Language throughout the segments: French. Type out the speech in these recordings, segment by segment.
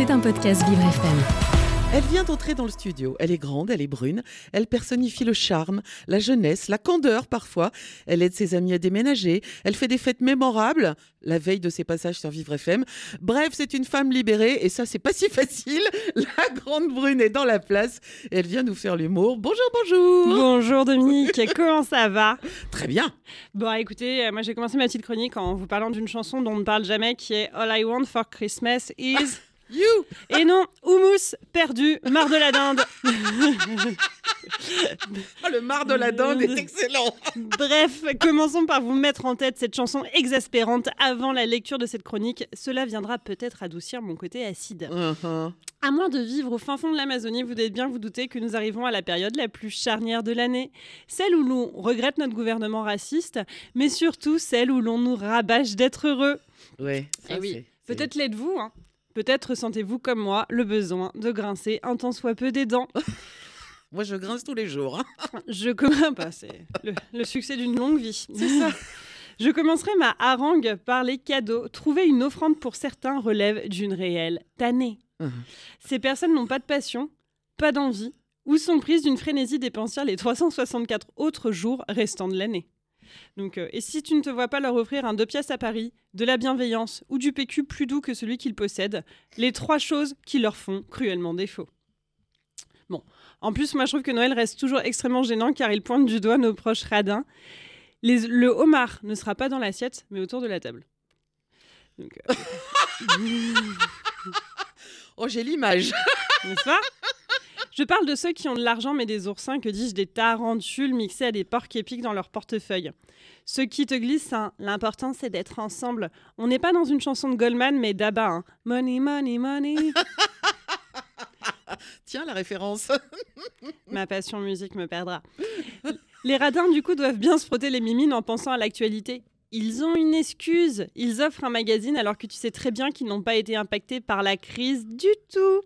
C'est un podcast Vivre FM. Elle vient d'entrer dans le studio. Elle est grande, elle est brune. Elle personnifie le charme, la jeunesse, la candeur parfois. Elle aide ses amis à déménager. Elle fait des fêtes mémorables la veille de ses passages sur Vivre FM. Bref, c'est une femme libérée et ça, c'est pas si facile. La grande brune est dans la place et elle vient nous faire l'humour. Bonjour, bonjour. Bonjour Dominique, comment ça va? Très bien. Bon, écoutez, euh, moi j'ai commencé ma petite chronique en vous parlant d'une chanson dont on ne parle jamais qui est All I Want for Christmas is. You. Et non, houmous, perdu, marre de la dinde. Oh, le mar de la dinde est excellent. Bref, commençons par vous mettre en tête cette chanson exaspérante avant la lecture de cette chronique. Cela viendra peut-être adoucir mon côté acide. Uh-huh. À moins de vivre au fin fond de l'Amazonie, vous devez bien vous douter que nous arrivons à la période la plus charnière de l'année. Celle où l'on regrette notre gouvernement raciste, mais surtout celle où l'on nous rabâche d'être heureux. Ouais. ça, Eh oui, Peut-être l'êtes-vous, hein. Peut-être ressentez-vous comme moi le besoin de grincer un tant soit peu des dents. Moi, je grince tous les jours. hein. Je commence. Bah, c'est le, le succès d'une longue vie. C'est ça. Je commencerai ma harangue par les cadeaux. Trouver une offrande pour certains relève d'une réelle tannée. Mhm. Ces personnes n'ont pas de passion, pas d'envie, ou sont prises d'une frénésie dépensière les 364 autres jours restants de l'année. Donc, euh, et si tu ne te vois pas leur offrir un deux pièces à Paris, de la bienveillance ou du PQ plus doux que celui qu'ils possèdent, les trois choses qui leur font cruellement défaut. Bon, en plus, moi je trouve que Noël reste toujours extrêmement gênant car il pointe du doigt nos proches radins. Les- le homard ne sera pas dans l'assiette, mais autour de la table. Donc, euh, Oh, j'ai l'image. n'est-ce pas? Je parle de ceux qui ont de l'argent mais des oursins, que dis-je, des tarentules mixés à des porcs épiques dans leur portefeuille. Ceux qui te glissent un l'important c'est d'être ensemble. On n'est pas dans une chanson de Goldman mais d'Abba. hein. Money, money, money. Tiens, la référence. Ma passion musique me perdra. Les radins, du coup, doivent bien se frotter les mimines en pensant à l'actualité. Ils ont une excuse. Ils offrent un magazine alors que tu sais très bien qu'ils n'ont pas été impactés par la crise du tout.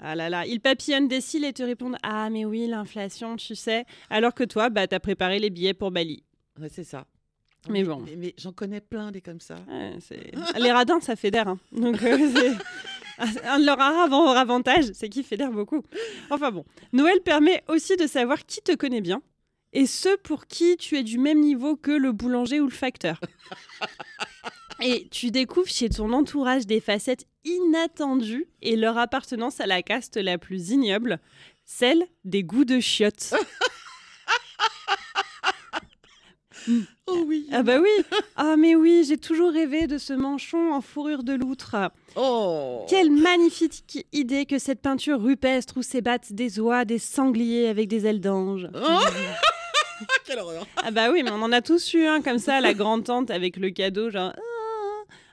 Ah là là, ils papillonnent des cils et te répondent Ah, mais oui, l'inflation, tu sais. Alors que toi, bah, t'as préparé les billets pour Bali. Ouais, c'est ça. Mais bon. Mais, mais j'en connais plein des comme ça. Ouais, les radins, ça fédère. hein. Donc, euh, c'est- un de leurs rares avantages, c'est qu'ils fédèrent beaucoup. Enfin bon, Noël permet aussi de savoir qui te connaît bien et ceux pour qui tu es du même niveau que le boulanger ou le facteur. Et tu découvres chez ton entourage des facettes inattendues et leur appartenance à la caste la plus ignoble, celle des goûts de chiottes. Oh oui. Ah bah oui Ah mais oui, j'ai toujours rêvé de ce manchon en fourrure de loutre. Oh. Quelle magnifique idée que cette peinture rupestre où s'ébattent des oies, des sangliers avec des ailes d'ange. Oh. Quelle horreur. Ah bah oui, mais on en a tous eu un comme ça la grande tante avec le cadeau, genre...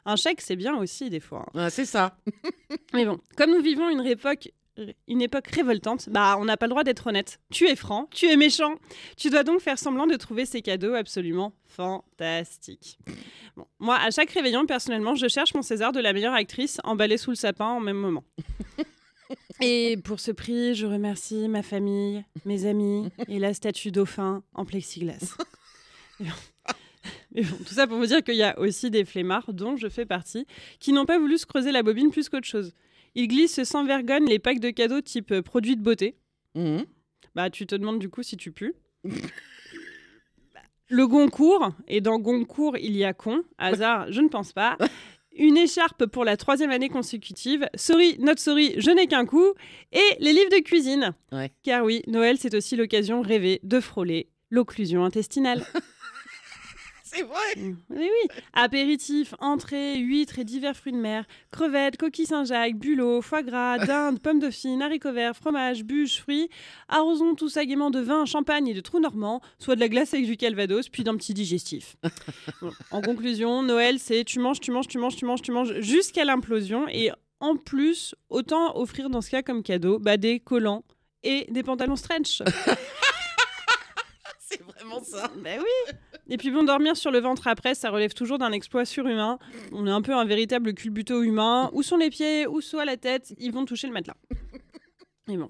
Un chèque, c'est bien aussi des fois. hein. Ah, c'est ça. Mais bon, comme nous vivons une époque, une époque révoltante, bah on n'a pas le droit d'être honnête. Tu es franc, tu es méchant. Tu dois donc faire semblant de trouver ces cadeaux absolument fantastiques. Bon, moi, à chaque réveillon, personnellement, je cherche mon César de la meilleure actrice emballée sous le sapin en même moment. Et pour ce prix, je remercie ma famille, mes amis et la statue dauphin en plexiglas. Bon. Tout ça pour vous dire qu'il y a aussi des flemmards, dont je fais partie, qui n'ont pas voulu se creuser la bobine plus qu'autre chose. Ils glissent sans vergogne les packs de cadeaux type euh, produits de beauté. Mhm. Bah, tu te demandes du coup si tu pues. Le Goncourt, et dans Goncourt, il y a con. Hasard, je ne pense pas. Une écharpe pour la troisième année consécutive. Sorry, not sorry, je n'ai qu'un coup. Et les livres de cuisine. Ouais. Car oui, Noël, c'est aussi l'occasion rêvée de frôler l'occlusion intestinale. C'est vrai. Oui, oui. Apéritif, entrée, huîtres et divers fruits de mer, crevettes, coquilles Saint-Jacques, bulots, foie gras, dinde, pommes de fine, haricots verts, fromage, bûches, fruits. Arrosons tout ça gaiement de vin, champagne et de trous normands, soit de la glace avec du calvados, puis d'un petit digestif. Bon. En conclusion, Noël, c'est tu manges, tu manges, tu manges, tu manges, tu manges, jusqu'à l'implosion. Et en plus, autant offrir dans ce cas comme cadeau bah, des collants et des pantalons stretch. C'est vraiment ça. Ben oui. Et puis bon, dormir sur le ventre après, ça relève toujours d'un exploit surhumain. On est un peu un véritable culbuto humain. Où sont les pieds, où soit la tête, ils vont toucher le matelas. Et bon.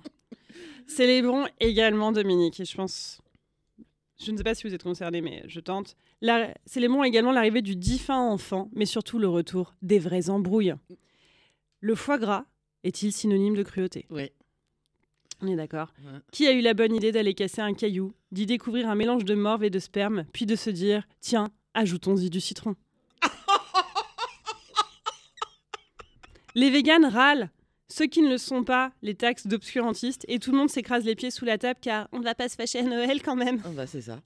Célébrons également Dominique, et je pense... Je ne sais pas si vous êtes concernés, mais je tente. La... Célébrons également l'arrivée du défunt enfant, mais surtout le retour des vraies embrouilles. Le foie gras est-il synonyme de cruauté? Oui. On est d'accord. Ouais. Qui a eu la bonne idée d'aller casser un caillou, d'y découvrir un mélange de morve et de sperme, puis de se dire tiens, ajoutons-y du citron Les véganes râlent. Ceux qui ne le sont pas, les taxes d'obscurantistes, et tout le monde s'écrase les pieds sous la table car on ne va pas se fâcher à Noël quand même. Ah bah, c'est ça.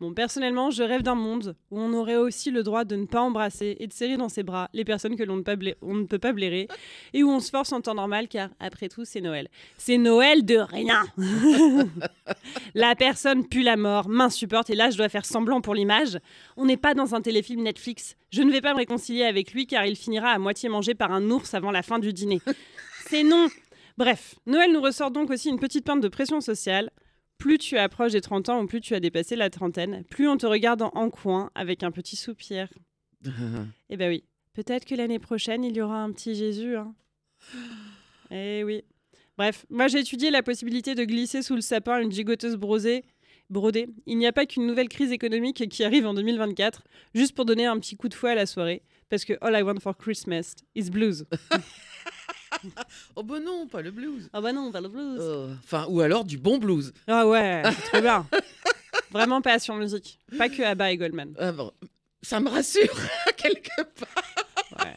Bon, personnellement, je rêve d'un monde où on aurait aussi le droit de ne pas embrasser et de serrer dans ses bras les personnes que l'on ne, bla- ne peut pas blairer et où on se force en temps normal car, après tout, c'est Noël. C'est Noël de rien La personne pue la mort, m'insupporte et là, je dois faire semblant pour l'image. On n'est pas dans un téléfilm Netflix. Je ne vais pas me réconcilier avec lui car il finira à moitié mangé par un ours avant la fin du dîner. C'est non Bref, Noël nous ressort donc aussi une petite pinte de pression sociale. Plus tu approches des 30 ans ou plus tu as dépassé la trentaine, plus on te regarde en, en coin avec un petit soupir. Eh ben oui, peut-être que l'année prochaine, il y aura un petit Jésus. Hein. Eh oui. Bref, moi j'ai étudié la possibilité de glisser sous le sapin une gigoteuse brosée. Brodée. Il n'y a pas qu'une nouvelle crise économique qui arrive en 2024, juste pour donner un petit coup de fouet à la soirée. Parce que All I Want for Christmas is blues. oh bah non, pas le blues. Ah bah non, pas le blues. Euh, Enfin, ou alors du bon blues. Ah ouais, c'est trop bien. Vraiment passion musique. Pas que Abba et Goldman. Ah bon, ça me rassure quelque part. Ouais.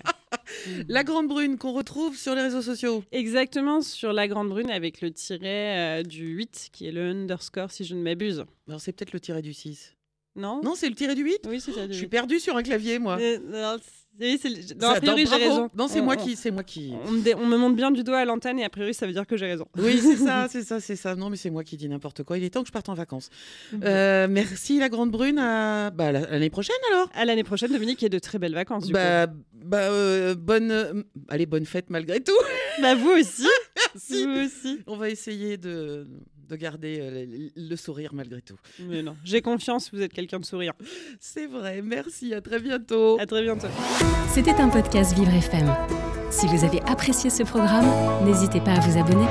La grande brune qu'on retrouve sur les réseaux sociaux. Exactement sur la grande brune avec le tiret euh, du 8 qui est le underscore si je ne m'abuse. Alors c'est peut-être le tiré du 6. Non? Non, c'est le tiré du 8 Oui, c'est ça. Je suis 8. perdu sur un clavier, moi. Euh, non, c'est le- non, a priori, j'ai raison. Non, c'est moi qui, c'est moi qui. On me, dé- on me montre bien du doigt à l'antenne et a priori, ça veut dire que j'ai raison. Oui, c'est ça, c'est ça, c'est ça. Non, mais c'est moi qui dis n'importe quoi. Il est temps que je parte en vacances. Euh, merci la grande brune. À... Bah, la- l'année prochaine alors. À l'année prochaine, Dominique, et de très belles vacances. Du Bah, bah euh, bonne, euh, allez, bonne fête malgré tout. bah, vous aussi. Merci. Vous aussi. On va essayer de, de garder euh, le, le sourire malgré tout. Mais non, j'ai confiance, vous êtes quelqu'un de souriant. C'est vrai. Merci. À très bientôt. À très bientôt. C'était un podcast Vivre FM. Si vous avez apprécié ce programme, n'hésitez pas à vous abonner.